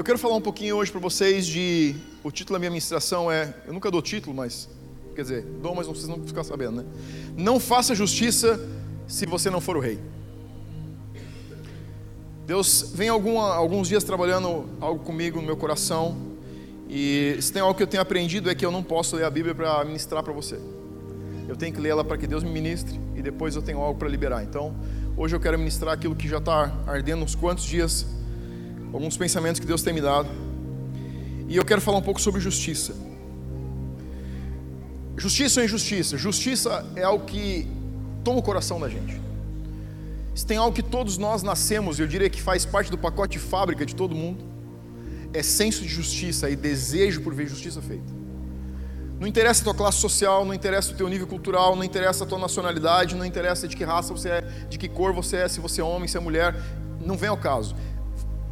eu quero falar um pouquinho hoje para vocês de. O título da minha ministração é. Eu nunca dou título, mas. Quer dizer, dou, mas vocês não vão ficar sabendo, né? Não faça justiça se você não for o rei. Deus vem alguma, alguns dias trabalhando algo comigo no meu coração. E se tem algo que eu tenho aprendido é que eu não posso ler a Bíblia para ministrar para você. Eu tenho que ler ela para que Deus me ministre e depois eu tenho algo para liberar. Então, hoje eu quero ministrar aquilo que já está ardendo uns quantos dias alguns pensamentos que Deus tem me dado. E eu quero falar um pouco sobre justiça. Justiça ou injustiça? Justiça é algo que toma o coração da gente. Se tem algo que todos nós nascemos, eu diria que faz parte do pacote de fábrica de todo mundo, é senso de justiça e desejo por ver justiça feita. Não interessa a tua classe social, não interessa o teu nível cultural, não interessa a tua nacionalidade, não interessa de que raça você é, de que cor você é, se você é homem, se é mulher, não vem ao caso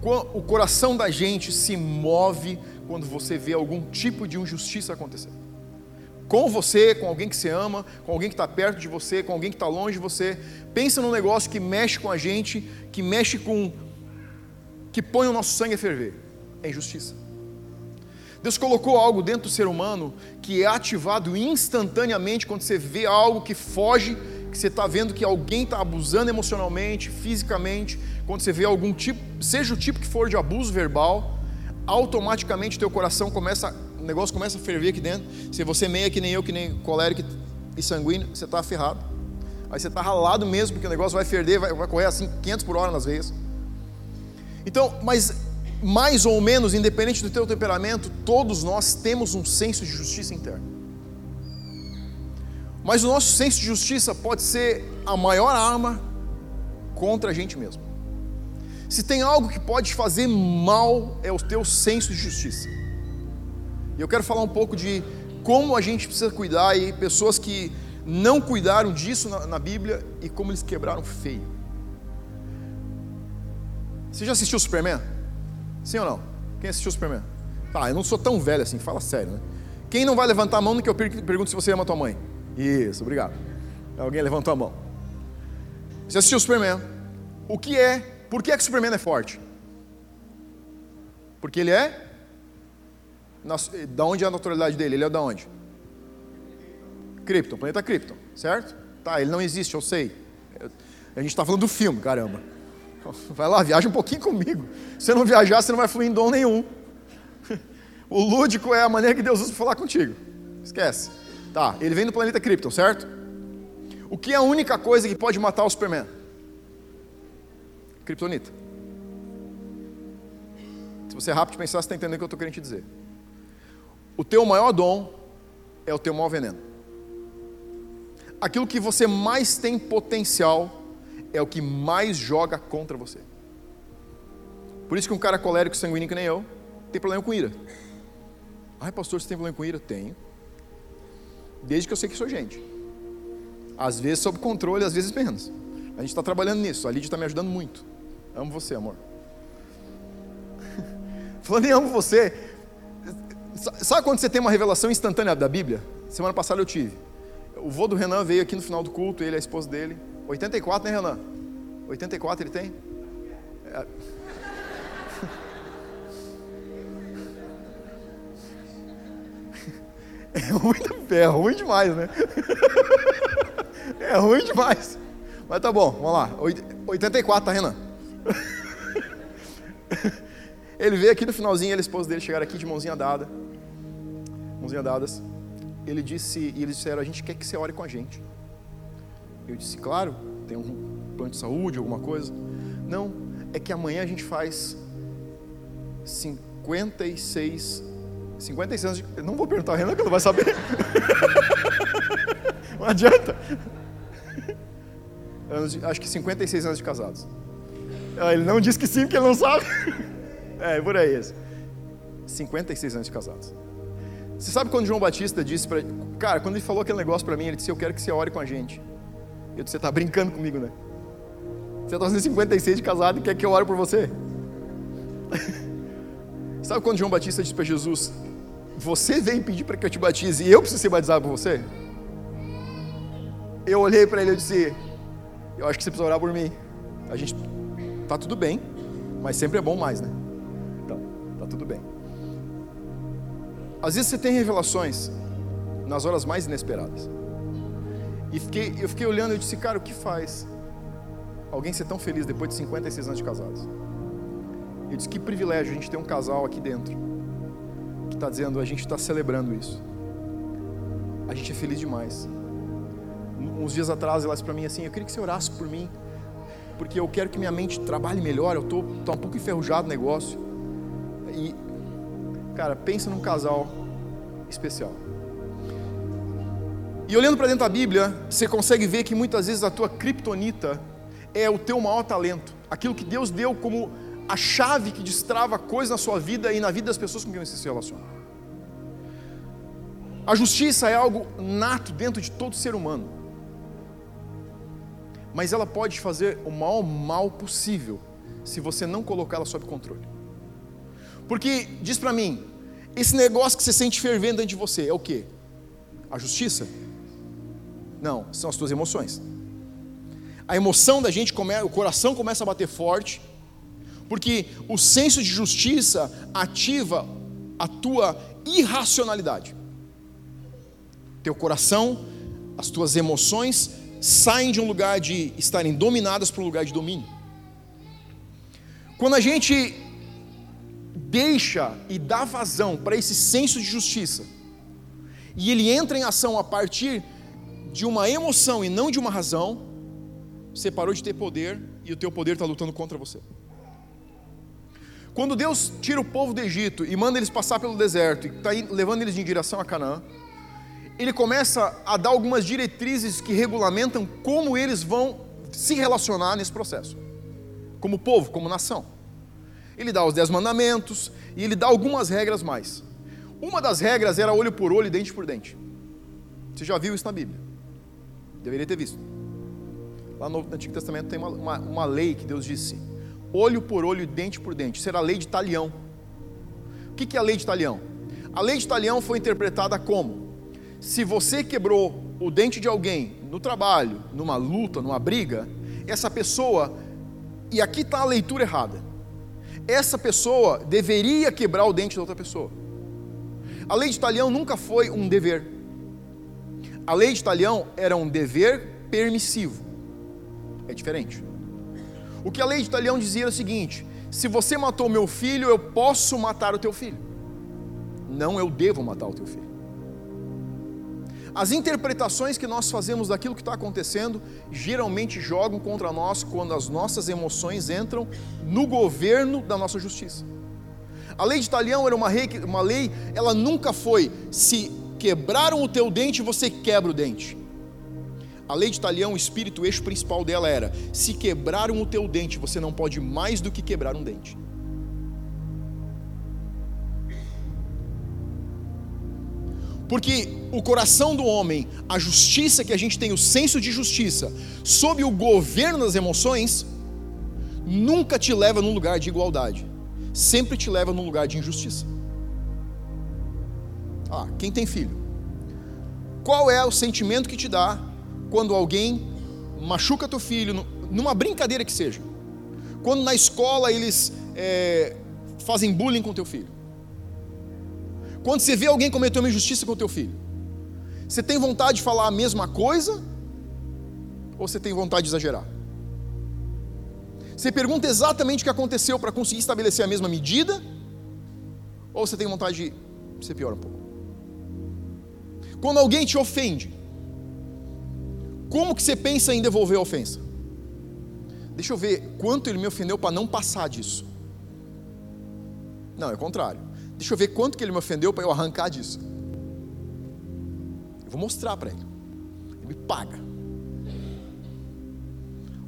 o coração da gente se move quando você vê algum tipo de injustiça acontecer. Com você, com alguém que você ama, com alguém que está perto de você, com alguém que está longe de você. Pensa num negócio que mexe com a gente, que mexe com. que põe o nosso sangue a ferver. É injustiça. Deus colocou algo dentro do ser humano que é ativado instantaneamente quando você vê algo que foge, que você está vendo que alguém está abusando emocionalmente, fisicamente, quando você vê algum tipo, seja o tipo que for de abuso verbal, automaticamente teu coração começa, o negócio começa a ferver aqui dentro. Se você é meia que nem eu, que nem colérico e sanguíneo, você está ferrado. Aí você está ralado mesmo, porque o negócio vai ferver, vai, vai correr assim 500 por hora nas veias. Então, mas mais ou menos, independente do teu temperamento, todos nós temos um senso de justiça interna. Mas o nosso senso de justiça pode ser a maior arma contra a gente mesmo. Se tem algo que pode fazer mal, é o teu senso de justiça. E eu quero falar um pouco de como a gente precisa cuidar e pessoas que não cuidaram disso na, na Bíblia e como eles quebraram feio. Você já assistiu Superman? Sim ou não? Quem assistiu Superman? Tá, eu não sou tão velho assim, fala sério, né? Quem não vai levantar a mão no que eu pergunto se você ama tua mãe? Isso, obrigado. Alguém levantou a mão. Você assistiu Superman? O que é por que, é que o Superman é forte? Porque ele é. Da onde é a naturalidade dele? Ele é da onde? Krypton, planeta Krypton, certo? Tá, ele não existe, eu sei. A gente está falando do filme, caramba. Vai lá, viaja um pouquinho comigo. Se não viajar, você não vai fluir em dom nenhum. O lúdico é a maneira que Deus usa para falar contigo. Esquece. Tá, ele vem do planeta Krypton, certo? O que é a única coisa que pode matar o Superman? Kryptonita. Se você é rápido de pensar, você está entendendo o que eu estou querendo te dizer. O teu maior dom é o teu maior veneno. Aquilo que você mais tem potencial é o que mais joga contra você. Por isso que um cara colérico sanguíneo que nem eu tem problema com ira. Ai, pastor, você tem problema com ira? Tenho. Desde que eu sei que sou gente. Às vezes sob controle, às vezes menos. A gente está trabalhando nisso. A Lídia está me ajudando muito. Amo você, amor. Falando em amo você, sabe quando você tem uma revelação instantânea da Bíblia? Semana passada eu tive. O vô do Renan veio aqui no final do culto, ele e a esposa dele. 84, né, Renan? 84 ele tem? É. É ruim, é ruim demais, né? É ruim demais. Mas tá bom, vamos lá. 84, tá, Renan? Ele veio aqui no finalzinho, ele e a esposa dele chegaram aqui de mãozinha dada. Mãozinha dadas. Ele disse, e eles disseram, a gente quer que você ore com a gente. Eu disse, claro, tem um plano de saúde, alguma coisa. Não, é que amanhã a gente faz 56 56 anos de. Não vou perguntar a Renan que não vai saber. não adianta. Acho que 56 anos de casados. Ah, ele não disse que sim, porque ele não sabe. É, por aí esse. 56 anos de casados. Você sabe quando João Batista disse para. Cara, quando ele falou aquele negócio para mim, ele disse: Eu quero que você ore com a gente. Eu disse: Você está brincando comigo, né? Você está fazendo 56 de casado e quer que eu ore por você? sabe quando João Batista disse para Jesus: Você vem pedir para que eu te batize e eu preciso ser batizado por você? Eu olhei para ele e disse: Eu acho que você precisa orar por mim. A gente Tá tudo bem, mas sempre é bom mais, né? Então, tá tudo bem. Às vezes você tem revelações nas horas mais inesperadas. E fiquei, eu fiquei olhando e disse, cara, o que faz alguém ser tão feliz depois de 56 anos de casados? Eu disse, que privilégio a gente ter um casal aqui dentro que está dizendo, a gente está celebrando isso. A gente é feliz demais. Uns dias atrás ela disse para mim assim, eu queria que você orasse por mim, porque eu quero que minha mente trabalhe melhor, eu tô, tô um pouco enferrujado no negócio. E, cara, pensa num casal especial. E olhando para dentro da Bíblia, você consegue ver que muitas vezes a tua criptonita é o teu maior talento, aquilo que Deus deu como a chave que destrava coisas na sua vida e na vida das pessoas com quem você se relaciona. A justiça é algo nato dentro de todo ser humano, mas ela pode fazer o maior mal possível se você não colocá-la sob controle. Porque, diz para mim, esse negócio que você sente fervendo dentro de você é o que? A justiça? Não, são as tuas emoções. A emoção da gente, come, o coração começa a bater forte, porque o senso de justiça ativa a tua irracionalidade. Teu coração, as tuas emoções saem de um lugar de estarem dominadas para um lugar de domínio. Quando a gente deixa e dá vazão para esse senso de justiça, e ele entra em ação a partir de uma emoção e não de uma razão, você parou de ter poder e o teu poder está lutando contra você. Quando Deus tira o povo do Egito e manda eles passar pelo deserto e está levando eles em direção a Canaã, ele começa a dar algumas diretrizes que regulamentam como eles vão se relacionar nesse processo, como povo, como nação. Ele dá os dez mandamentos e ele dá algumas regras mais. Uma das regras era olho por olho e dente por dente. Você já viu isso na Bíblia? Deveria ter visto. Lá no Antigo Testamento tem uma, uma, uma lei que Deus disse: olho por olho, dente por dente. Será a lei de talião. O que é a lei de talião? A lei de talião foi interpretada como: se você quebrou o dente de alguém no trabalho, numa luta, numa briga, essa pessoa, e aqui está a leitura errada, essa pessoa deveria quebrar o dente da outra pessoa. A lei de talião nunca foi um dever. A lei de talião era um dever permissivo. É diferente. O que a lei de Italião dizia era o seguinte: se você matou meu filho, eu posso matar o teu filho. Não, eu devo matar o teu filho. As interpretações que nós fazemos daquilo que está acontecendo geralmente jogam contra nós quando as nossas emoções entram no governo da nossa justiça. A lei de Italião era uma lei, uma lei, ela nunca foi se quebraram o teu dente, você quebra o dente. A lei de Talião, o espírito, o eixo principal dela era: se quebraram o teu dente, você não pode mais do que quebrar um dente. Porque o coração do homem, a justiça que a gente tem, o senso de justiça, sob o governo das emoções, nunca te leva num lugar de igualdade, sempre te leva num lugar de injustiça. Ah, quem tem filho? Qual é o sentimento que te dá quando alguém machuca teu filho, numa brincadeira que seja. Quando na escola eles é, fazem bullying com teu filho. Quando você vê alguém cometer uma injustiça com teu filho. Você tem vontade de falar a mesma coisa? Ou você tem vontade de exagerar? Você pergunta exatamente o que aconteceu para conseguir estabelecer a mesma medida? Ou você tem vontade de ser pior um pouco? Quando alguém te ofende, como que você pensa em devolver a ofensa? Deixa eu ver quanto ele me ofendeu para não passar disso. Não, é o contrário. Deixa eu ver quanto que ele me ofendeu para eu arrancar disso. Eu vou mostrar para ele. Ele me paga.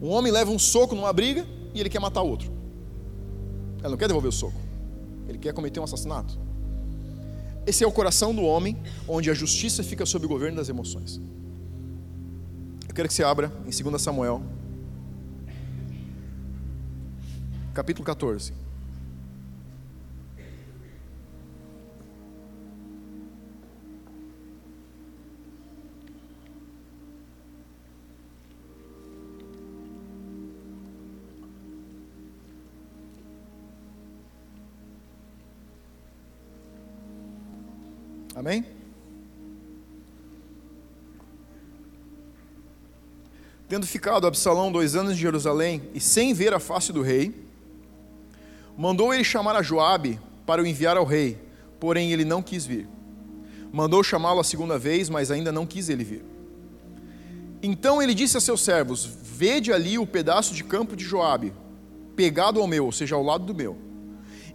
Um homem leva um soco numa briga e ele quer matar o outro. Ele não quer devolver o soco. Ele quer cometer um assassinato. Esse é o coração do homem, onde a justiça fica sob o governo das emoções. Eu quero que você abra em 2 Samuel, capítulo 14. Amém? Tendo ficado Absalão dois anos em Jerusalém e sem ver a face do rei, mandou ele chamar a Joabe para o enviar ao rei, porém ele não quis vir. Mandou chamá-lo a segunda vez, mas ainda não quis ele vir. Então ele disse a seus servos: Vede ali o pedaço de campo de Joabe, pegado ao meu, ou seja, ao lado do meu.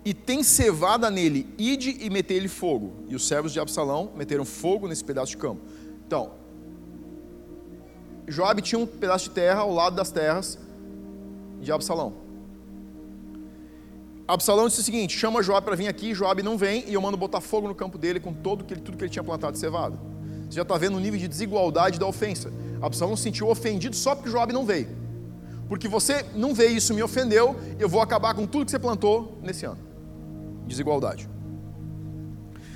E tem cevada nele, ide e metei-lhe fogo. E os servos de Absalão meteram fogo nesse pedaço de campo. Então, Joabe tinha um pedaço de terra ao lado das terras de Absalão. Absalão disse o seguinte: chama Joabe para vir aqui, Joabe não vem, e eu mando botar fogo no campo dele com todo que, tudo que ele tinha plantado de cevada. Você já está vendo o nível de desigualdade da ofensa. Absalão se sentiu ofendido só porque Joabe não veio. Porque você não veio, isso me ofendeu, eu vou acabar com tudo que você plantou nesse ano. Desigualdade.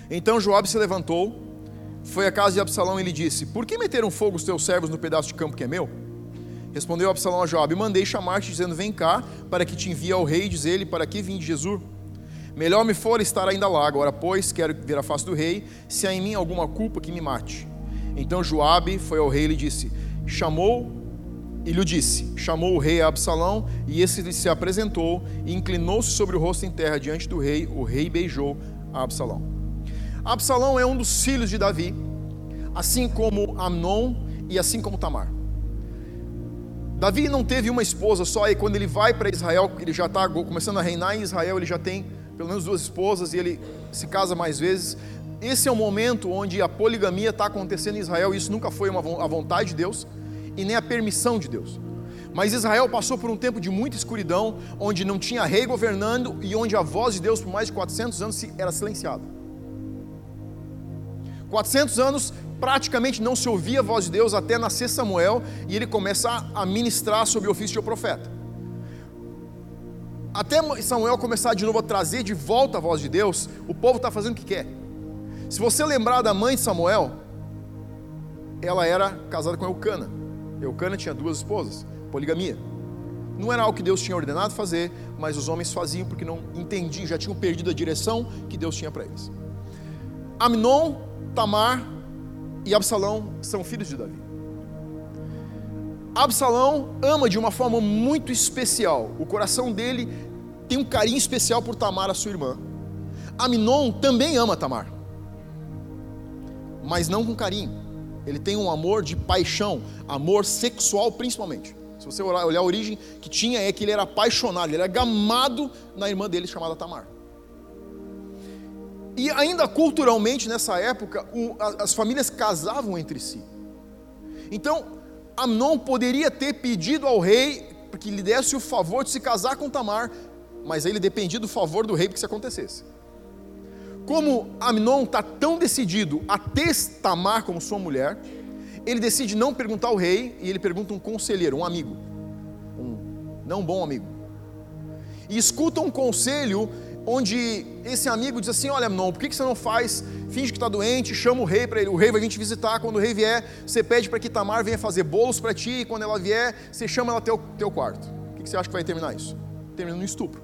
Então Joabe se levantou, foi à casa de Absalão e lhe disse: Por que meteram fogo os teus servos no pedaço de campo que é meu? Respondeu Absalão a Joabe: Mandei chamar-te, dizendo: Vem cá, para que te envie ao rei, diz ele: Para que vim de Jesus? Melhor me for estar ainda lá, agora, pois, quero ver a face do rei, se há em mim alguma culpa que me mate. Então Joabe foi ao rei e lhe disse: Chamou e lhe disse: Chamou o rei a Absalão, e esse lhe se apresentou e inclinou-se sobre o rosto em terra diante do rei. O rei beijou a Absalão. Absalão é um dos filhos de Davi, assim como Amnon e assim como Tamar. Davi não teve uma esposa só, e quando ele vai para Israel, ele já está começando a reinar em Israel, ele já tem pelo menos duas esposas e ele se casa mais vezes. Esse é o momento onde a poligamia está acontecendo em Israel, isso nunca foi uma, a vontade de Deus e nem a permissão de Deus. Mas Israel passou por um tempo de muita escuridão, onde não tinha rei governando e onde a voz de Deus por mais de 400 anos era silenciada. 400 anos praticamente não se ouvia a voz de Deus até nascer Samuel e ele começar a ministrar sobre o ofício de profeta. Até Samuel começar de novo a trazer de volta a voz de Deus, o povo está fazendo o que quer. Se você lembrar da mãe de Samuel, ela era casada com Eucana. Eucana tinha duas esposas, poligamia. Não era algo que Deus tinha ordenado fazer, mas os homens faziam porque não entendiam, já tinham perdido a direção que Deus tinha para eles. Amnon, Tamar e Absalão são filhos de Davi. Absalão ama de uma forma muito especial. O coração dele tem um carinho especial por Tamar, a sua irmã. Aminon também ama Tamar, mas não com carinho. Ele tem um amor de paixão, amor sexual principalmente. Se você olhar a origem que tinha, é que ele era apaixonado, ele era gamado na irmã dele chamada Tamar. E ainda culturalmente, nessa época, o, as famílias casavam entre si. Então, Amnon poderia ter pedido ao rei que lhe desse o favor de se casar com Tamar, mas ele dependia do favor do rei para que isso acontecesse. Como Amnon está tão decidido a ter Tamar como sua mulher, ele decide não perguntar ao rei e ele pergunta um conselheiro, um amigo, um não bom amigo. E escuta um conselho onde esse amigo diz assim: Olha, não, por que você não faz? Finge que está doente, chama o rei para ele. O rei vai vir te visitar. Quando o rei vier, você pede para que Tamar venha fazer bolos para ti. E quando ela vier, você chama ela até o teu quarto. O que você acha que vai terminar isso? Termina no estupro.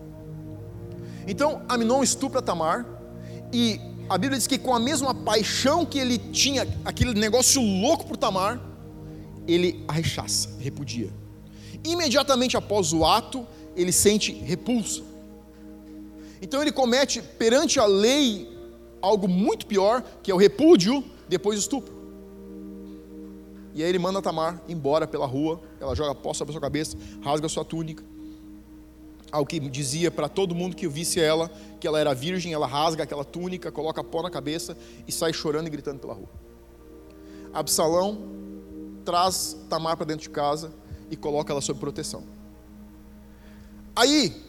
Então, Aminon estupra Tamar. E a Bíblia diz que com a mesma paixão que ele tinha, aquele negócio louco por Tamar, ele a rechaça, repudia. Imediatamente após o ato, ele sente repulsa então ele comete perante a lei algo muito pior, que é o repúdio depois do estupro. E aí ele manda Tamar embora pela rua, ela joga pó sobre a sua cabeça, rasga a sua túnica. Algo que dizia para todo mundo que visse ela que ela era virgem, ela rasga aquela túnica, coloca pó na cabeça e sai chorando e gritando pela rua. Absalão traz Tamar para dentro de casa e coloca ela sob proteção. Aí,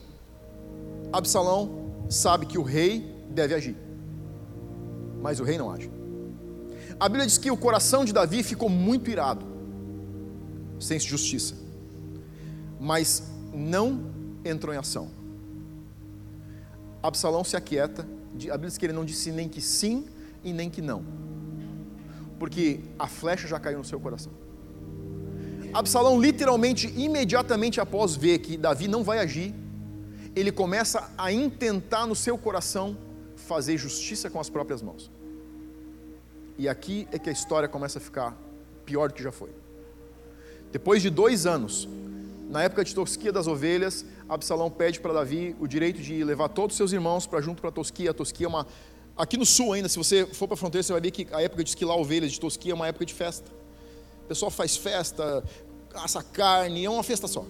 Absalão sabe que o rei deve agir, mas o rei não age. A Bíblia diz que o coração de Davi ficou muito irado, sem justiça, mas não entrou em ação. Absalão se aquieta, a Bíblia diz que ele não disse nem que sim e nem que não, porque a flecha já caiu no seu coração. Absalão, literalmente, imediatamente após ver que Davi não vai agir, ele começa a intentar no seu coração fazer justiça com as próprias mãos. E aqui é que a história começa a ficar pior do que já foi. Depois de dois anos, na época de tosquia das ovelhas, Absalão pede para Davi o direito de levar todos os seus irmãos para junto para Tosquia. Tosquia é uma. Aqui no sul ainda, se você for para a fronteira, você vai ver que a época de esquilar ovelhas de Tosquia é uma época de festa. O pessoal faz festa, assa carne, é uma festa só.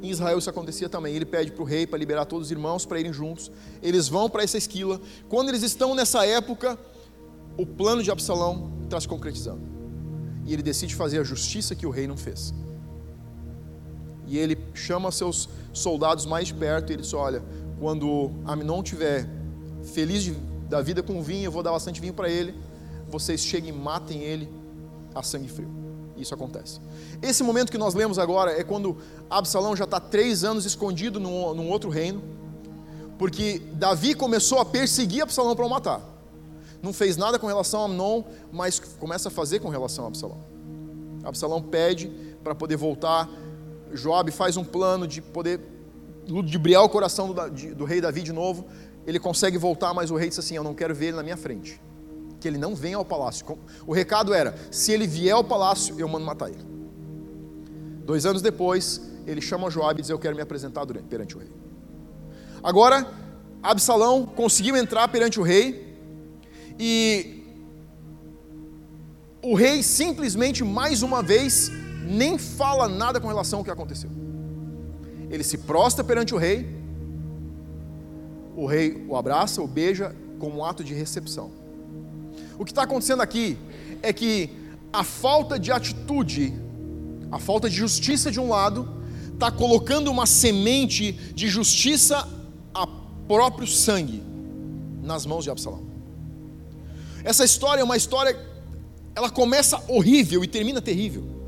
Em Israel isso acontecia também. Ele pede para o rei para liberar todos os irmãos para irem juntos. Eles vão para essa esquila. Quando eles estão nessa época, o plano de Absalão está se concretizando. E ele decide fazer a justiça que o rei não fez. E ele chama seus soldados mais perto e ele diz: Olha, quando Aminon tiver feliz de, da vida com vinho, eu vou dar bastante vinho para ele. Vocês cheguem e matem ele a sangue frio. Isso acontece. Esse momento que nós lemos agora é quando Absalão já está três anos escondido num, num outro reino, porque Davi começou a perseguir Absalão para o matar. Não fez nada com relação a Amnon, mas começa a fazer com relação a Absalão. Absalão pede para poder voltar Joab faz um plano de poder ludibriar o coração do, do, rei Davi de novo. Ele consegue voltar, mas o rei diz assim: Eu não quero ver ele na minha frente. Que ele não venha ao palácio. O recado era: se ele vier ao palácio, eu mando matar ele. Dois anos depois, ele chama Joab e diz: Eu quero me apresentar durante, perante o rei. Agora, Absalão conseguiu entrar perante o rei e o rei simplesmente mais uma vez nem fala nada com relação ao que aconteceu. Ele se prostra perante o rei, o rei o abraça, o beija como um ato de recepção. O que está acontecendo aqui é que a falta de atitude, a falta de justiça de um lado, está colocando uma semente de justiça a próprio sangue nas mãos de Absalão. Essa história é uma história, ela começa horrível e termina terrível.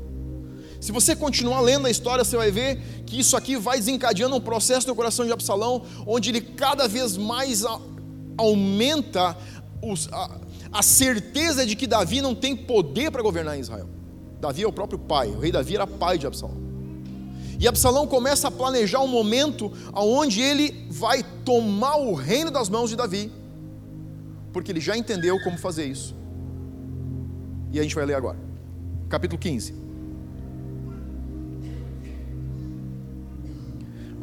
Se você continuar lendo a história, você vai ver que isso aqui vai desencadeando um processo no coração de Absalão, onde ele cada vez mais aumenta os, a, a certeza de que Davi não tem poder para governar Israel. Davi é o próprio pai, o rei Davi era pai de Absalão. E Absalão começa a planejar um momento onde ele vai tomar o reino das mãos de Davi, porque ele já entendeu como fazer isso. E a gente vai ler agora, capítulo 15.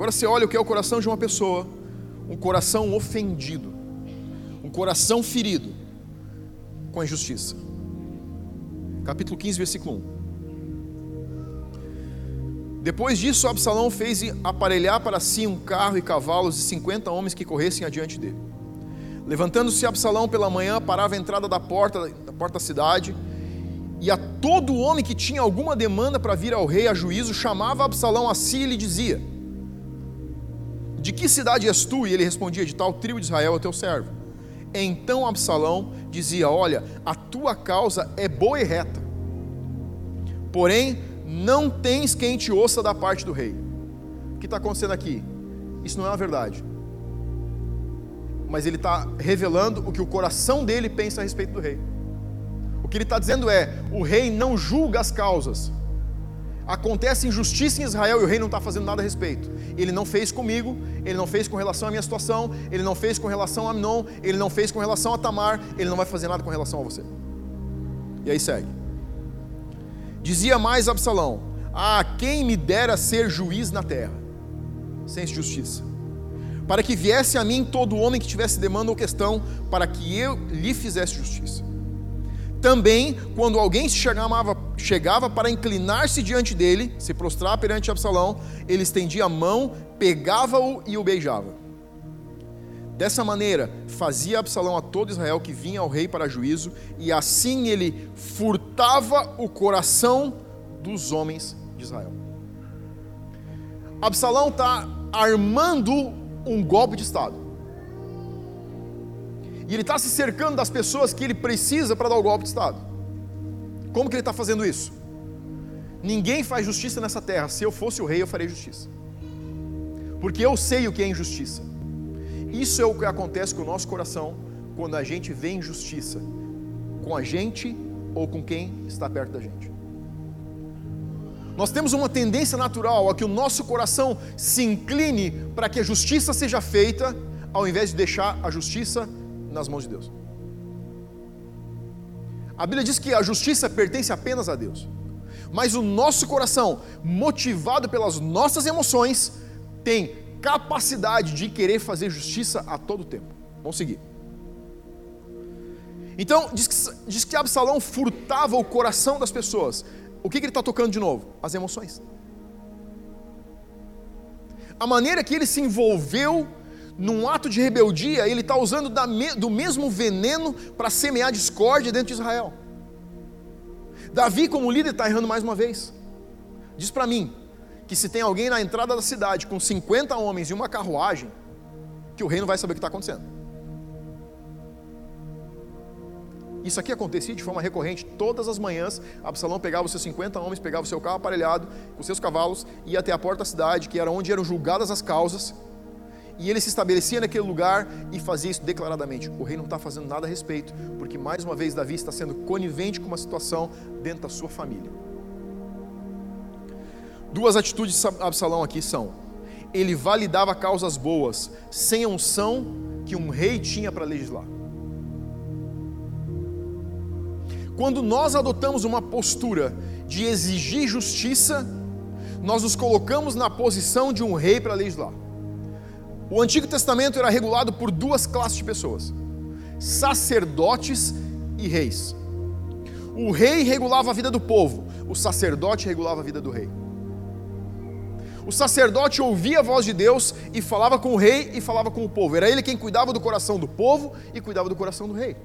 Agora você olha o que é o coração de uma pessoa, um coração ofendido, um coração ferido com a injustiça. Capítulo 15, versículo 1. Depois disso, Absalão fez aparelhar para si um carro e cavalos e cinquenta homens que corressem adiante dele. Levantando-se Absalão pela manhã, parava a entrada da porta da porta da cidade, e a todo homem que tinha alguma demanda para vir ao rei a juízo, chamava Absalão a si e lhe dizia: de que cidade és tu? E ele respondia: De tal tribo de Israel é teu servo. Então Absalão dizia: Olha, a tua causa é boa e reta, porém não tens quem te ouça da parte do rei. O que está acontecendo aqui? Isso não é uma verdade. Mas ele está revelando o que o coração dele pensa a respeito do rei. O que ele está dizendo é: o rei não julga as causas, acontece injustiça em Israel e o rei não está fazendo nada a respeito. Ele não fez comigo, ele não fez com relação à minha situação, ele não fez com relação a Amnon, ele não fez com relação a Tamar, ele não vai fazer nada com relação a você. E aí segue. Dizia mais Absalão: Ah, quem me dera ser juiz na terra, sem justiça, para que viesse a mim todo homem que tivesse demanda ou questão, para que eu lhe fizesse justiça. Também, quando alguém se chegava, chegava para inclinar-se diante dele, se prostrar perante Absalão, ele estendia a mão, pegava-o e o beijava. Dessa maneira, fazia Absalão a todo Israel que vinha ao rei para juízo, e assim ele furtava o coração dos homens de Israel. Absalão está armando um golpe de Estado. E ele está se cercando das pessoas que ele precisa para dar o golpe de Estado. Como que ele está fazendo isso? Ninguém faz justiça nessa terra. Se eu fosse o rei, eu faria justiça. Porque eu sei o que é injustiça. Isso é o que acontece com o nosso coração quando a gente vê injustiça com a gente ou com quem está perto da gente. Nós temos uma tendência natural a que o nosso coração se incline para que a justiça seja feita, ao invés de deixar a justiça nas mãos de Deus. A Bíblia diz que a justiça pertence apenas a Deus. Mas o nosso coração, motivado pelas nossas emoções, tem capacidade de querer fazer justiça a todo tempo. Vamos seguir. Então, diz que, diz que Absalão furtava o coração das pessoas. O que, que ele está tocando de novo? As emoções. A maneira que ele se envolveu num ato de rebeldia, ele está usando do mesmo veneno para semear discórdia dentro de Israel. Davi, como líder, está errando mais uma vez. Diz para mim que se tem alguém na entrada da cidade com 50 homens e uma carruagem, que o rei não vai saber o que está acontecendo. Isso aqui acontecia de forma recorrente, todas as manhãs, Absalão pegava os seus 50 homens, pegava o seu carro aparelhado, com seus cavalos, ia até a porta da cidade, que era onde eram julgadas as causas, e ele se estabelecia naquele lugar e fazia isso declaradamente. O rei não está fazendo nada a respeito, porque mais uma vez Davi está sendo conivente com uma situação dentro da sua família. Duas atitudes de Absalão aqui são: ele validava causas boas sem a unção que um rei tinha para legislar. Quando nós adotamos uma postura de exigir justiça, nós nos colocamos na posição de um rei para legislar. O Antigo Testamento era regulado por duas classes de pessoas: sacerdotes e reis. O rei regulava a vida do povo, o sacerdote regulava a vida do rei. O sacerdote ouvia a voz de Deus e falava com o rei e falava com o povo. Era ele quem cuidava do coração do povo e cuidava do coração do rei.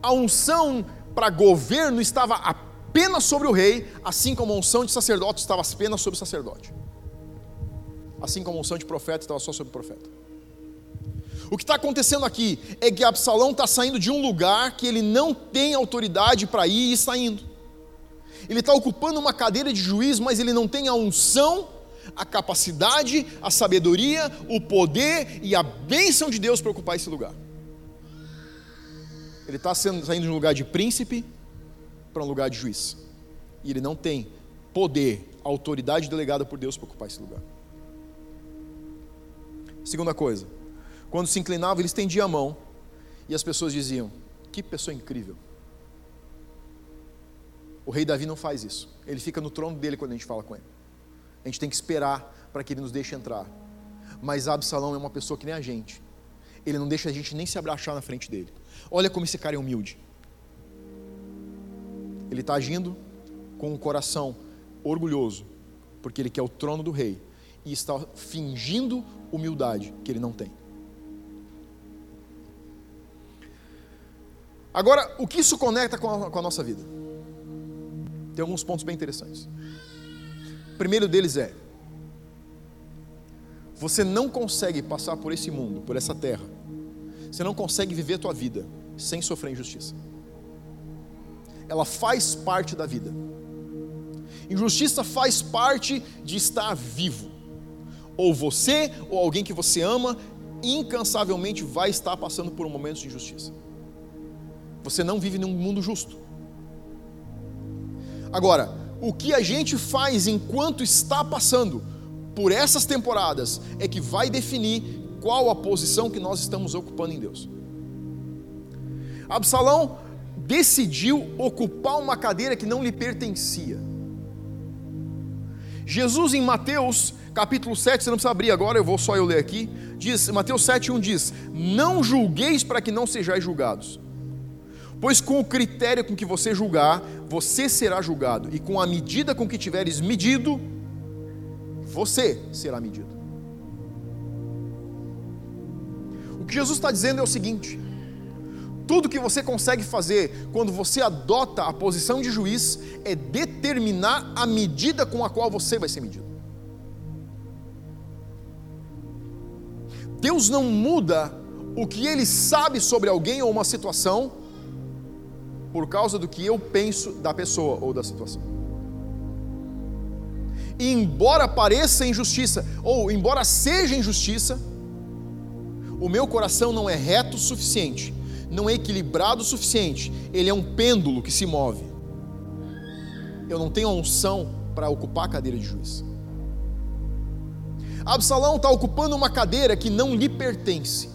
A unção para governo estava apenas sobre o rei, assim como a unção de sacerdote estava apenas sobre o sacerdote assim como a unção de profeta estava só sobre o profeta. O que está acontecendo aqui é que Absalão está saindo de um lugar que ele não tem autoridade para ir e está indo. Ele está ocupando uma cadeira de juiz, mas ele não tem a unção, a capacidade, a sabedoria, o poder e a bênção de Deus para ocupar esse lugar. Ele está saindo de um lugar de príncipe para um lugar de juiz. E ele não tem poder, autoridade delegada por Deus para ocupar esse lugar. Segunda coisa, quando se inclinava, ele estendia a mão e as pessoas diziam: Que pessoa incrível. O rei Davi não faz isso. Ele fica no trono dele quando a gente fala com ele. A gente tem que esperar para que ele nos deixe entrar. Mas Absalão é uma pessoa que nem a gente. Ele não deixa a gente nem se abraçar na frente dele. Olha como esse cara é humilde. Ele está agindo com um coração orgulhoso, porque ele quer o trono do rei e está fingindo humildade que ele não tem. Agora, o que isso conecta com a, com a nossa vida? Tem alguns pontos bem interessantes. O primeiro deles é: você não consegue passar por esse mundo, por essa terra, você não consegue viver a tua vida sem sofrer injustiça. Ela faz parte da vida. Injustiça faz parte de estar vivo ou você, ou alguém que você ama, incansavelmente vai estar passando por um momento de injustiça. Você não vive num mundo justo. Agora, o que a gente faz enquanto está passando por essas temporadas é que vai definir qual a posição que nós estamos ocupando em Deus. Absalão decidiu ocupar uma cadeira que não lhe pertencia. Jesus em Mateus capítulo 7, você não precisa abrir agora, eu vou só eu ler aqui. Diz, Mateus 7, 1 diz: Não julgueis para que não sejais julgados. Pois com o critério com que você julgar, você será julgado, e com a medida com que tiveres medido, você será medido. O que Jesus está dizendo é o seguinte: tudo que você consegue fazer quando você adota a posição de juiz é determinar a medida com a qual você vai ser medido. Deus não muda o que ele sabe sobre alguém ou uma situação por causa do que eu penso da pessoa ou da situação. E embora pareça injustiça, ou embora seja injustiça, o meu coração não é reto o suficiente, não é equilibrado o suficiente, ele é um pêndulo que se move. Eu não tenho a unção para ocupar a cadeira de juiz. Absalão está ocupando uma cadeira que não lhe pertence.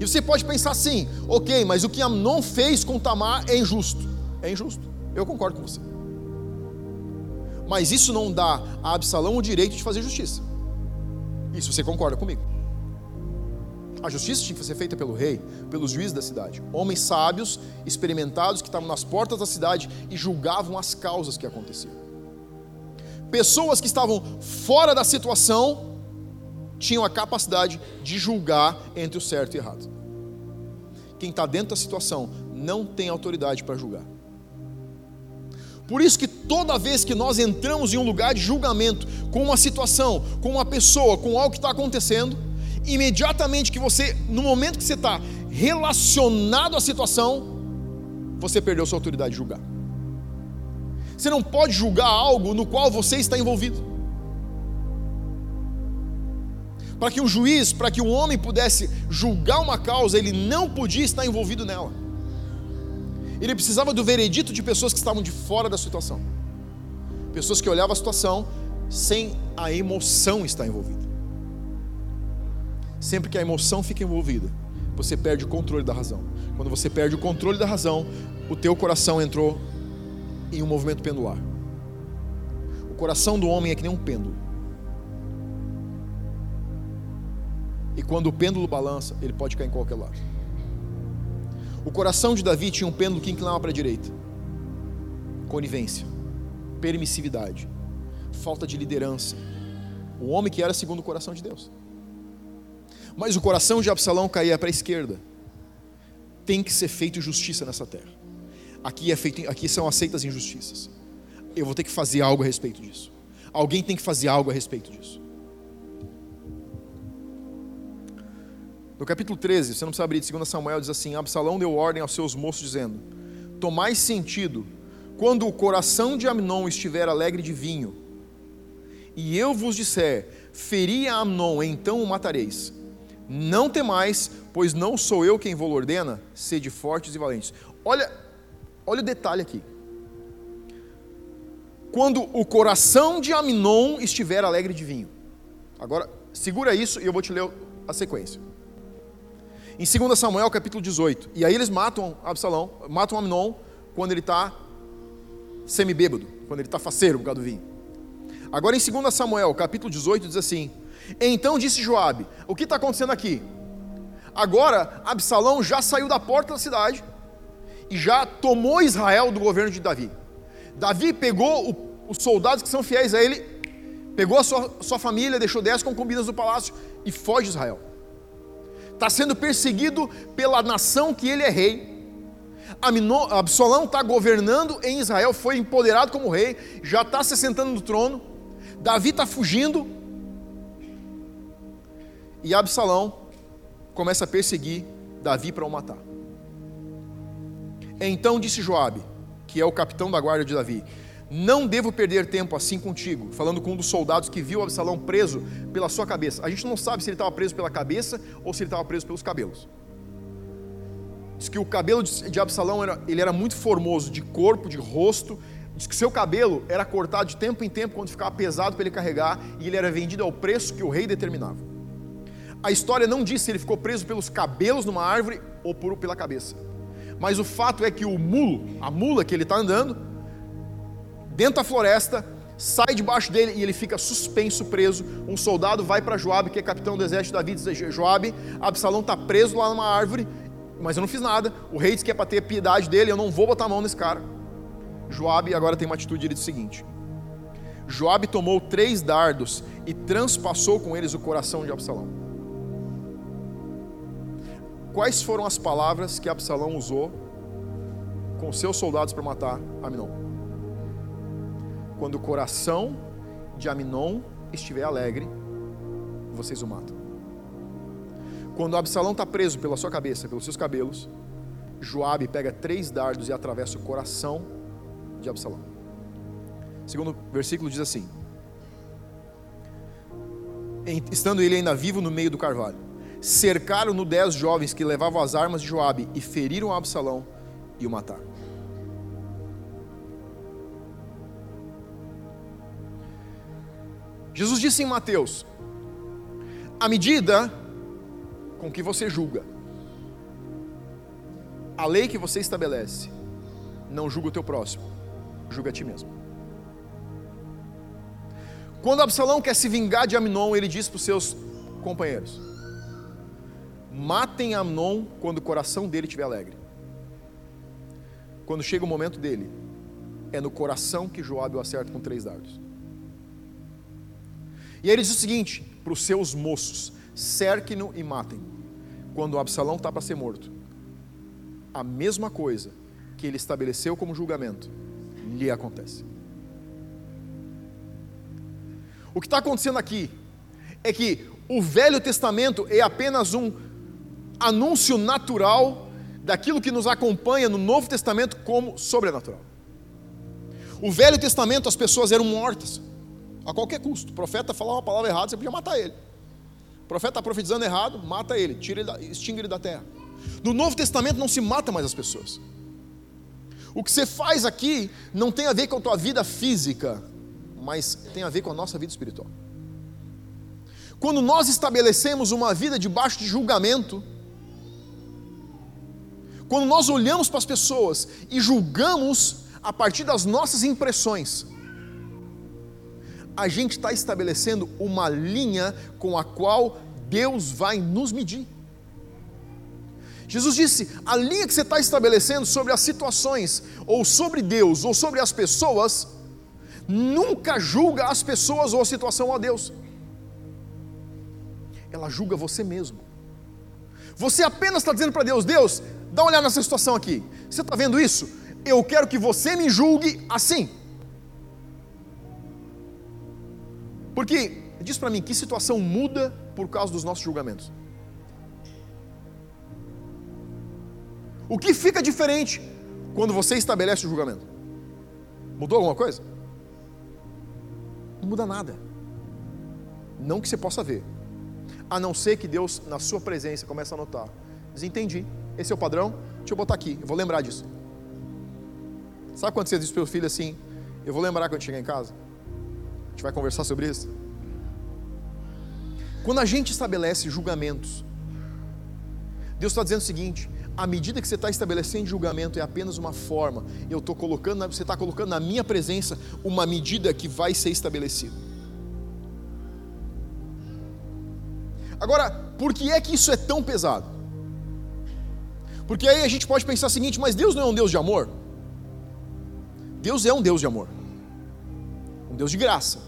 E você pode pensar assim, ok, mas o que Amnon fez com Tamar é injusto. É injusto. Eu concordo com você. Mas isso não dá a Absalão o direito de fazer justiça. Isso você concorda comigo. A justiça tinha que ser feita pelo rei, pelos juízes da cidade, homens sábios, experimentados, que estavam nas portas da cidade e julgavam as causas que aconteciam. Pessoas que estavam fora da situação tinham a capacidade de julgar entre o certo e o errado. Quem está dentro da situação não tem autoridade para julgar. Por isso que toda vez que nós entramos em um lugar de julgamento, com uma situação, com uma pessoa, com algo que está acontecendo, imediatamente que você, no momento que você está relacionado à situação, você perdeu sua autoridade de julgar. Você não pode julgar algo no qual você está envolvido. Para que um juiz, para que um homem pudesse julgar uma causa, ele não podia estar envolvido nela. Ele precisava do veredito de pessoas que estavam de fora da situação. Pessoas que olhavam a situação sem a emoção estar envolvida. Sempre que a emoção fica envolvida, você perde o controle da razão. Quando você perde o controle da razão, o teu coração entrou em um movimento pendular. O coração do homem é que nem um pêndulo. E quando o pêndulo balança, ele pode cair em qualquer lado. O coração de Davi tinha um pêndulo que inclinava para a direita. Conivência, permissividade, falta de liderança. O homem que era segundo o coração de Deus. Mas o coração de Absalão caía para a esquerda. Tem que ser feito justiça nessa terra. Aqui, é feito, aqui são aceitas injustiças. Eu vou ter que fazer algo a respeito disso. Alguém tem que fazer algo a respeito disso. No capítulo 13, você não precisa abrir, de 2 Samuel diz assim: Absalão deu ordem aos seus moços, dizendo: Tomai sentido, quando o coração de Amnon estiver alegre de vinho, e eu vos disser: Feri a Amnon, então o matareis. Não temais, pois não sou eu quem vos ordena, sede fortes e valentes. Olha, olha o detalhe aqui. Quando o coração de Aminon estiver alegre de vinho. Agora, segura isso e eu vou te ler a sequência. Em 2 Samuel, capítulo 18. E aí eles matam Absalão, matam Aminon quando ele está semi-bêbado, quando ele está faceiro por causa do vinho. Agora em 2 Samuel, capítulo 18, diz assim: então disse Joabe: O que está acontecendo aqui? Agora Absalão já saiu da porta da cidade e já tomou Israel do governo de Davi. Davi pegou o, os soldados que são fiéis a ele, pegou a sua, sua família, deixou dez concubinas do palácio e foge de Israel. Está sendo perseguido pela nação que ele é rei. Absalão está governando em Israel, foi empoderado como rei, já está se sentando no trono. Davi está fugindo, e Absalão começa a perseguir Davi para o matar. Então disse Joabe, que é o capitão da guarda de Davi: Não devo perder tempo assim contigo, falando com um dos soldados que viu Absalão preso pela sua cabeça. A gente não sabe se ele estava preso pela cabeça ou se ele estava preso pelos cabelos. Diz que o cabelo de Absalão era, ele era muito formoso, de corpo, de rosto. Diz que seu cabelo era cortado de tempo em tempo quando ficava pesado para ele carregar e ele era vendido ao preço que o rei determinava. A história não diz se ele ficou preso pelos cabelos numa árvore ou por, pela cabeça. Mas o fato é que o mulo, a mula que ele está andando, dentro da floresta, sai debaixo dele e ele fica suspenso, preso. Um soldado vai para Joabe, que é capitão do exército Davi, diz: Joabe, Absalão está preso lá numa árvore, mas eu não fiz nada. O rei diz que é para ter piedade dele, eu não vou botar a mão nesse cara. Joabe agora tem uma atitude, ele diz o seguinte: Joabe tomou três dardos e transpassou com eles o coração de Absalão. Quais foram as palavras que Absalão usou com seus soldados para matar Aminon? Quando o coração de Aminon estiver alegre, vocês o matam. Quando Absalão está preso pela sua cabeça, pelos seus cabelos, Joabe pega três dardos e atravessa o coração de Absalão. segundo versículo diz assim: Estando ele ainda vivo no meio do carvalho, cercaram-no dez jovens que levavam as armas de Joabe e feriram Absalão e o mataram. Jesus disse em Mateus: a medida com que você julga a lei que você estabelece não julga o teu próximo, julga a ti mesmo. Quando Absalão quer se vingar de Amnon, ele diz para os seus companheiros: Matem Amnon quando o coração dele estiver alegre. Quando chega o momento dele, é no coração que Joabe o acerta com três dardos. E aí ele diz o seguinte para os seus moços: cerquem-no e matem. Quando Absalão está para ser morto, a mesma coisa que ele estabeleceu como julgamento lhe acontece. O que está acontecendo aqui é que o Velho Testamento é apenas um anúncio natural daquilo que nos acompanha no Novo Testamento como sobrenatural. O Velho Testamento as pessoas eram mortas a qualquer custo. O profeta falava uma palavra errada, você podia matar ele. O profeta está profetizando errado, mata ele, tira ele, extingue ele da terra. No Novo Testamento não se mata mais as pessoas. O que você faz aqui não tem a ver com a tua vida física, mas tem a ver com a nossa vida espiritual. Quando nós estabelecemos uma vida debaixo de julgamento, quando nós olhamos para as pessoas e julgamos a partir das nossas impressões, a gente está estabelecendo uma linha com a qual Deus vai nos medir. Jesus disse: a linha que você está estabelecendo sobre as situações, ou sobre Deus, ou sobre as pessoas, nunca julga as pessoas ou a situação a Deus, ela julga você mesmo. Você apenas está dizendo para Deus: Deus, dá uma olhada nessa situação aqui. Você está vendo isso? Eu quero que você me julgue assim. Porque, diz para mim, que situação muda por causa dos nossos julgamentos? O que fica diferente quando você estabelece o julgamento? Mudou alguma coisa? Não muda nada. Não que você possa ver. A não ser que Deus, na sua presença, comece a notar. Diz, entendi. Esse é o padrão. Deixa eu botar aqui. Eu vou lembrar disso. Sabe quando você diz para o filho assim? Eu vou lembrar quando chegar em casa. A gente vai conversar sobre isso. Quando a gente estabelece julgamentos, Deus está dizendo o seguinte: a medida que você está estabelecendo julgamento é apenas uma forma. Eu estou colocando, você está colocando na minha presença uma medida que vai ser estabelecida. Agora, por que é que isso é tão pesado? Porque aí a gente pode pensar o seguinte: mas Deus não é um Deus de amor? Deus é um Deus de amor, um Deus de graça.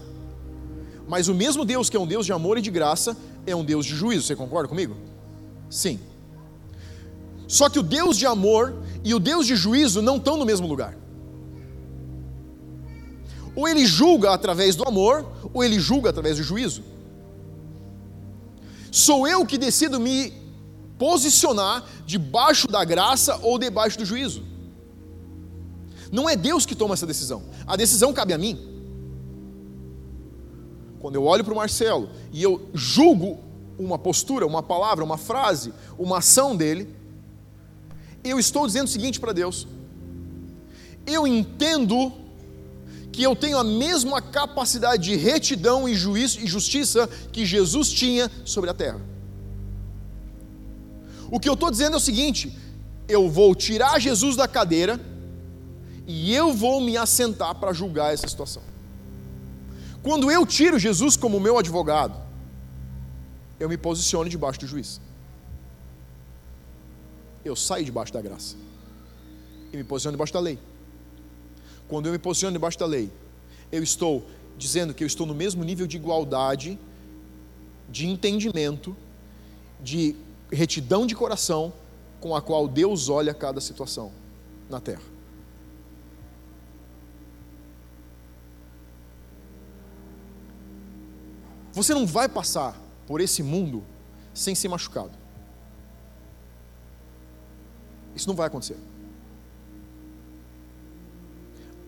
Mas o mesmo Deus que é um Deus de amor e de graça é um Deus de juízo. Você concorda comigo? Sim. Só que o Deus de amor e o Deus de juízo não estão no mesmo lugar. Ou ele julga através do amor, ou ele julga através do juízo. Sou eu que decido me posicionar debaixo da graça ou debaixo do juízo. Não é Deus que toma essa decisão. A decisão cabe a mim. Quando eu olho para o Marcelo e eu julgo uma postura, uma palavra, uma frase, uma ação dele, eu estou dizendo o seguinte para Deus: eu entendo que eu tenho a mesma capacidade de retidão e juízo e justiça que Jesus tinha sobre a terra. O que eu estou dizendo é o seguinte: eu vou tirar Jesus da cadeira e eu vou me assentar para julgar essa situação. Quando eu tiro Jesus como meu advogado, eu me posiciono debaixo do juiz eu saio debaixo da graça e me posiciono debaixo da lei. Quando eu me posiciono debaixo da lei, eu estou dizendo que eu estou no mesmo nível de igualdade, de entendimento, de retidão de coração com a qual Deus olha cada situação na terra. Você não vai passar por esse mundo sem ser machucado. Isso não vai acontecer.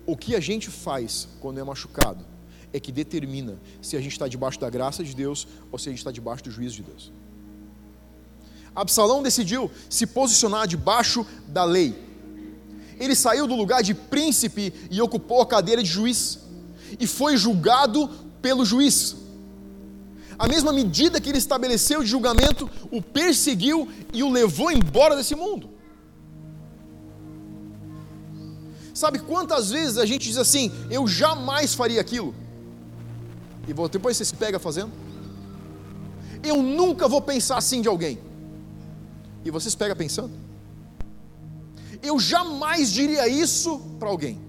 O que a gente faz quando é machucado é que determina se a gente está debaixo da graça de Deus ou se a gente está debaixo do juízo de Deus. Absalão decidiu se posicionar debaixo da lei. Ele saiu do lugar de príncipe e ocupou a cadeira de juiz, e foi julgado pelo juiz. A mesma medida que ele estabeleceu de julgamento o perseguiu e o levou embora desse mundo. Sabe quantas vezes a gente diz assim: eu jamais faria aquilo? E depois você se pega fazendo? Eu nunca vou pensar assim de alguém. E você se pega pensando? Eu jamais diria isso para alguém.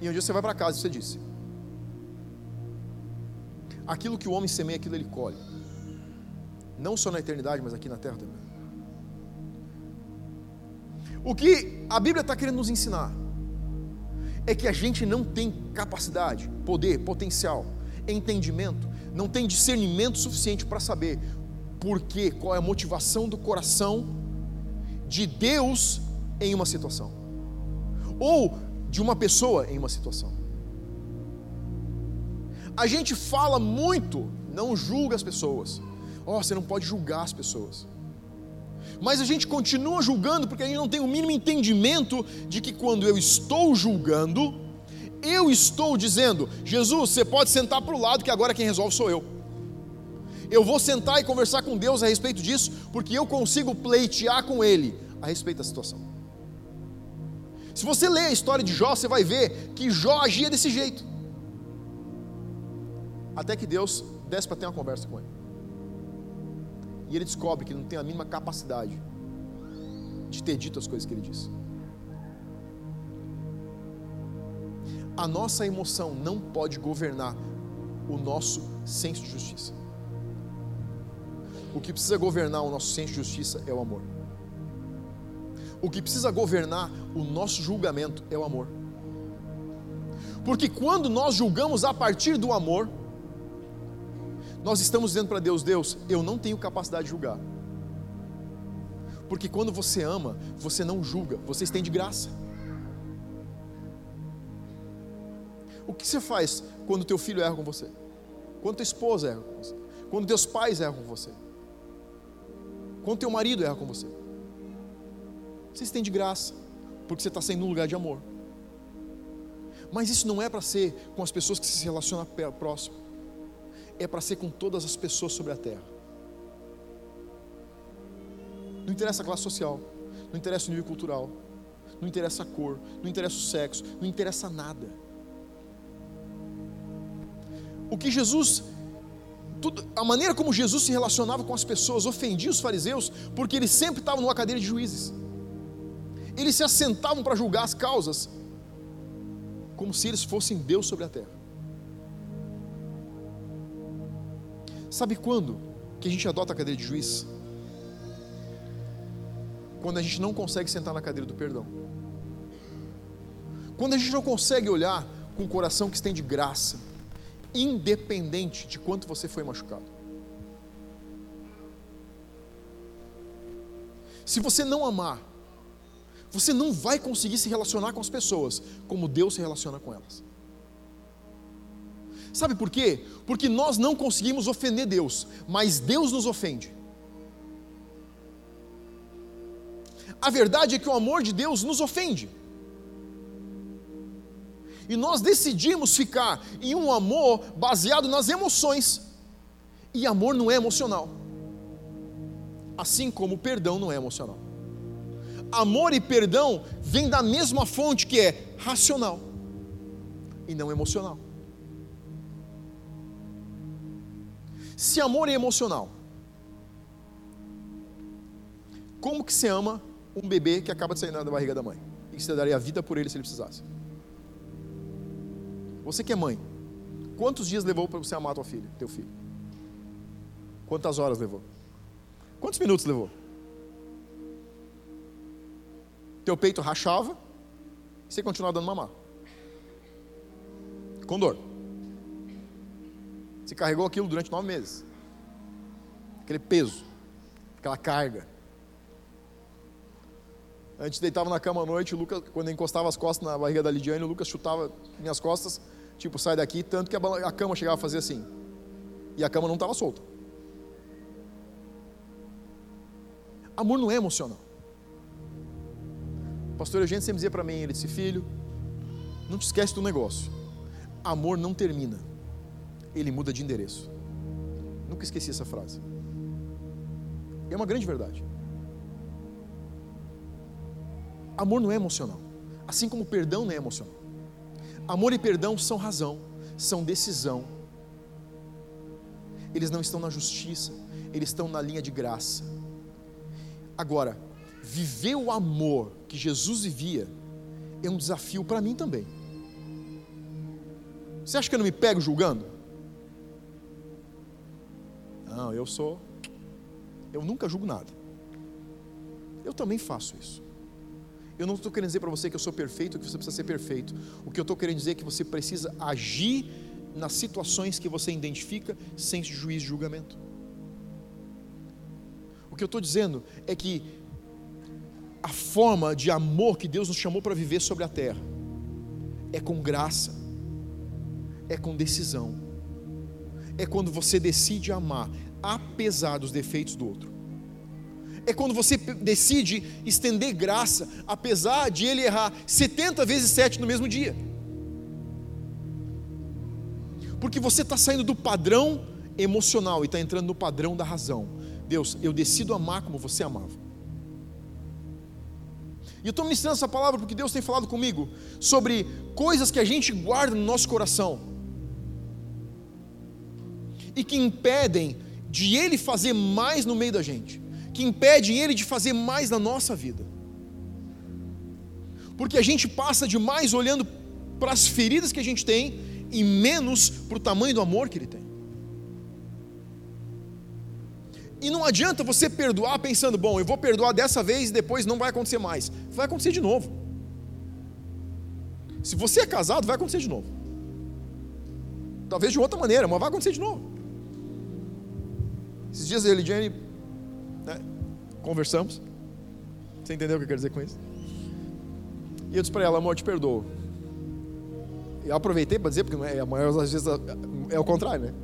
E um dia você vai para casa e você disse: Aquilo que o homem semeia, aquilo ele colhe. Não só na eternidade, mas aqui na terra também. O que a Bíblia está querendo nos ensinar é que a gente não tem capacidade, poder, potencial, entendimento, não tem discernimento suficiente para saber por quê, qual é a motivação do coração de Deus em uma situação, ou de uma pessoa em uma situação. A gente fala muito, não julga as pessoas. Oh, você não pode julgar as pessoas mas a gente continua julgando porque a gente não tem o mínimo entendimento de que quando eu estou julgando, eu estou dizendo: Jesus, você pode sentar para o lado que agora quem resolve sou eu. Eu vou sentar e conversar com Deus a respeito disso, porque eu consigo pleitear com Ele a respeito da situação. Se você ler a história de Jó, você vai ver que Jó agia desse jeito. Até que Deus desce para ter uma conversa com ele. E ele descobre que ele não tem a mínima capacidade de ter dito as coisas que ele disse. A nossa emoção não pode governar o nosso senso de justiça. O que precisa governar o nosso senso de justiça é o amor. O que precisa governar o nosso julgamento é o amor. Porque quando nós julgamos a partir do amor, nós estamos dizendo para Deus: Deus, eu não tenho capacidade de julgar. Porque quando você ama, você não julga, você estende graça. O que você faz quando teu filho erra com você? Quando tua esposa erra com você? Quando teus pais erram com você? Quando teu marido erra com você? Você estende graça, porque você está sendo um lugar de amor. Mas isso não é para ser com as pessoas que se relacionam próximo é para ser com todas as pessoas sobre a terra. Não interessa a classe social, não interessa o nível cultural, não interessa a cor, não interessa o sexo, não interessa nada. O que Jesus, tudo, a maneira como Jesus se relacionava com as pessoas ofendia os fariseus, porque eles sempre estavam numa cadeira de juízes. Eles se assentavam para julgar as causas, como se eles fossem Deus sobre a terra. Sabe quando que a gente adota a cadeira de juiz? Quando a gente não consegue sentar na cadeira do perdão. Quando a gente não consegue olhar com o coração que estende graça, independente de quanto você foi machucado. Se você não amar, você não vai conseguir se relacionar com as pessoas como Deus se relaciona com elas. Sabe por quê? Porque nós não conseguimos ofender Deus, mas Deus nos ofende. A verdade é que o amor de Deus nos ofende. E nós decidimos ficar em um amor baseado nas emoções. E amor não é emocional. Assim como perdão não é emocional. Amor e perdão vêm da mesma fonte que é racional e não emocional. Se amor é emocional, como que você ama um bebê que acaba de sair da barriga da mãe? E que você daria a vida por ele se ele precisasse? Você que é mãe, quantos dias levou para você amar tua filha, teu filho? Quantas horas levou? Quantos minutos levou? Teu peito rachava e você continuava dando mamar. Com dor. Você carregou aquilo durante nove meses. Aquele peso, aquela carga. Antes deitava na cama à noite, o Lucas, quando encostava as costas na barriga da Lidiane, o Lucas chutava minhas costas, tipo, sai daqui, tanto que a, cama chegava a fazer assim. E a cama não estava solta. Amor não é emocional. O pastor Eugênio sempre dizia para mim, ele disse, filho, não te esquece do negócio. Amor não termina ele muda de endereço. Nunca esqueci essa frase. É uma grande verdade. Amor não é emocional. Assim como perdão não é emocional. Amor e perdão são razão, são decisão. Eles não estão na justiça, eles estão na linha de graça. Agora, viver o amor que Jesus vivia é um desafio para mim também. Você acha que eu não me pego julgando? Não, eu sou. Eu nunca julgo nada. Eu também faço isso. Eu não estou querendo dizer para você que eu sou perfeito, que você precisa ser perfeito. O que eu estou querendo dizer é que você precisa agir nas situações que você identifica sem juízo e julgamento. O que eu estou dizendo é que a forma de amor que Deus nos chamou para viver sobre a terra é com graça, é com decisão, é quando você decide amar, apesar dos defeitos do outro. É quando você decide estender graça, apesar de ele errar 70 vezes 7 no mesmo dia. Porque você está saindo do padrão emocional e está entrando no padrão da razão. Deus, eu decido amar como você amava. E eu estou ministrando essa palavra porque Deus tem falado comigo sobre coisas que a gente guarda no nosso coração e que impedem de Ele fazer mais no meio da gente, que impedem Ele de fazer mais na nossa vida. Porque a gente passa demais olhando para as feridas que a gente tem e menos para o tamanho do amor que Ele tem. E não adianta você perdoar pensando, bom, eu vou perdoar dessa vez e depois não vai acontecer mais. Vai acontecer de novo. Se você é casado, vai acontecer de novo. Talvez de outra maneira, mas vai acontecer de novo. Esses dias a Lidiane né, conversamos. Você entendeu o que eu quero dizer com isso? E eu disse para ela, amor, te perdoo. Eu aproveitei para dizer, porque é, a maior das vezes é o contrário, né?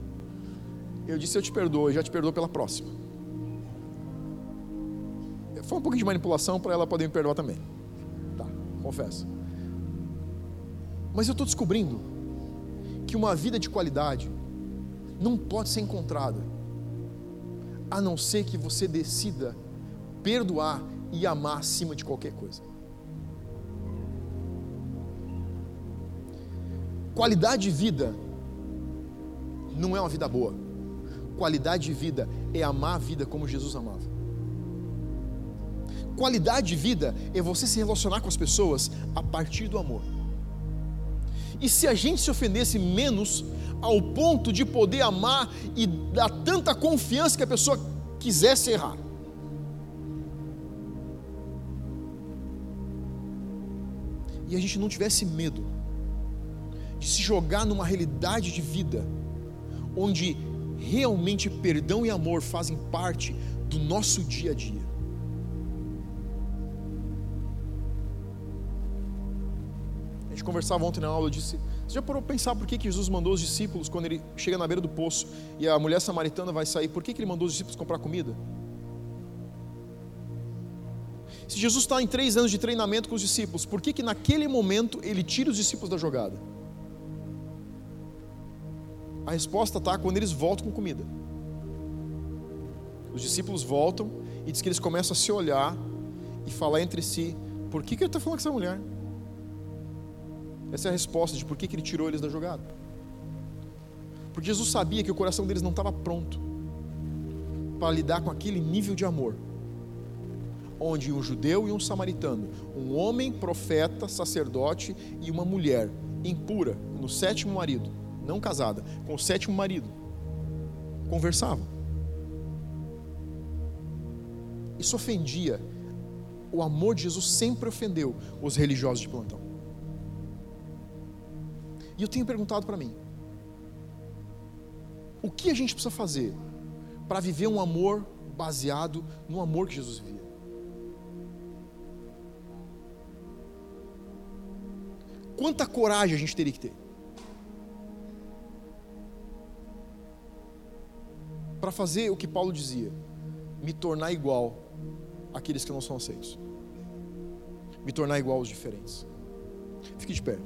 Eu disse, eu te perdoo, eu já te perdoo pela próxima. Foi um pouquinho de manipulação para ela poder me perdoar também. Tá, confesso. Mas eu estou descobrindo que uma vida de qualidade não pode ser encontrada a não ser que você decida perdoar e amar acima de qualquer coisa. Qualidade de vida não é uma vida boa. Qualidade de vida é amar a vida como Jesus amava. Qualidade de vida é você se relacionar com as pessoas a partir do amor. E se a gente se ofendesse menos ao ponto de poder amar e dar tanta confiança que a pessoa quisesse errar. E a gente não tivesse medo de se jogar numa realidade de vida onde realmente perdão e amor fazem parte do nosso dia a dia. A gente conversava ontem na aula, eu disse: Você já parou para pensar por que, que Jesus mandou os discípulos, quando ele chega na beira do poço e a mulher samaritana vai sair, por que, que ele mandou os discípulos comprar comida? Se Jesus está em três anos de treinamento com os discípulos, por que, que naquele momento ele tira os discípulos da jogada? A resposta está quando eles voltam com comida. Os discípulos voltam e diz que eles começam a se olhar e falar entre si: por que, que ele está falando com essa mulher? Essa é a resposta de por que, que ele tirou eles da jogada. Porque Jesus sabia que o coração deles não estava pronto para lidar com aquele nível de amor, onde um judeu e um samaritano, um homem, profeta, sacerdote e uma mulher impura, no sétimo marido, não casada, com o sétimo marido, conversavam. Isso ofendia. O amor de Jesus sempre ofendeu os religiosos de plantão. E eu tenho perguntado para mim: o que a gente precisa fazer para viver um amor baseado no amor que Jesus vivia? Quanta coragem a gente teria que ter? para fazer o que Paulo dizia: me tornar igual àqueles que não são aceitos, me tornar igual aos diferentes. Fique de pé.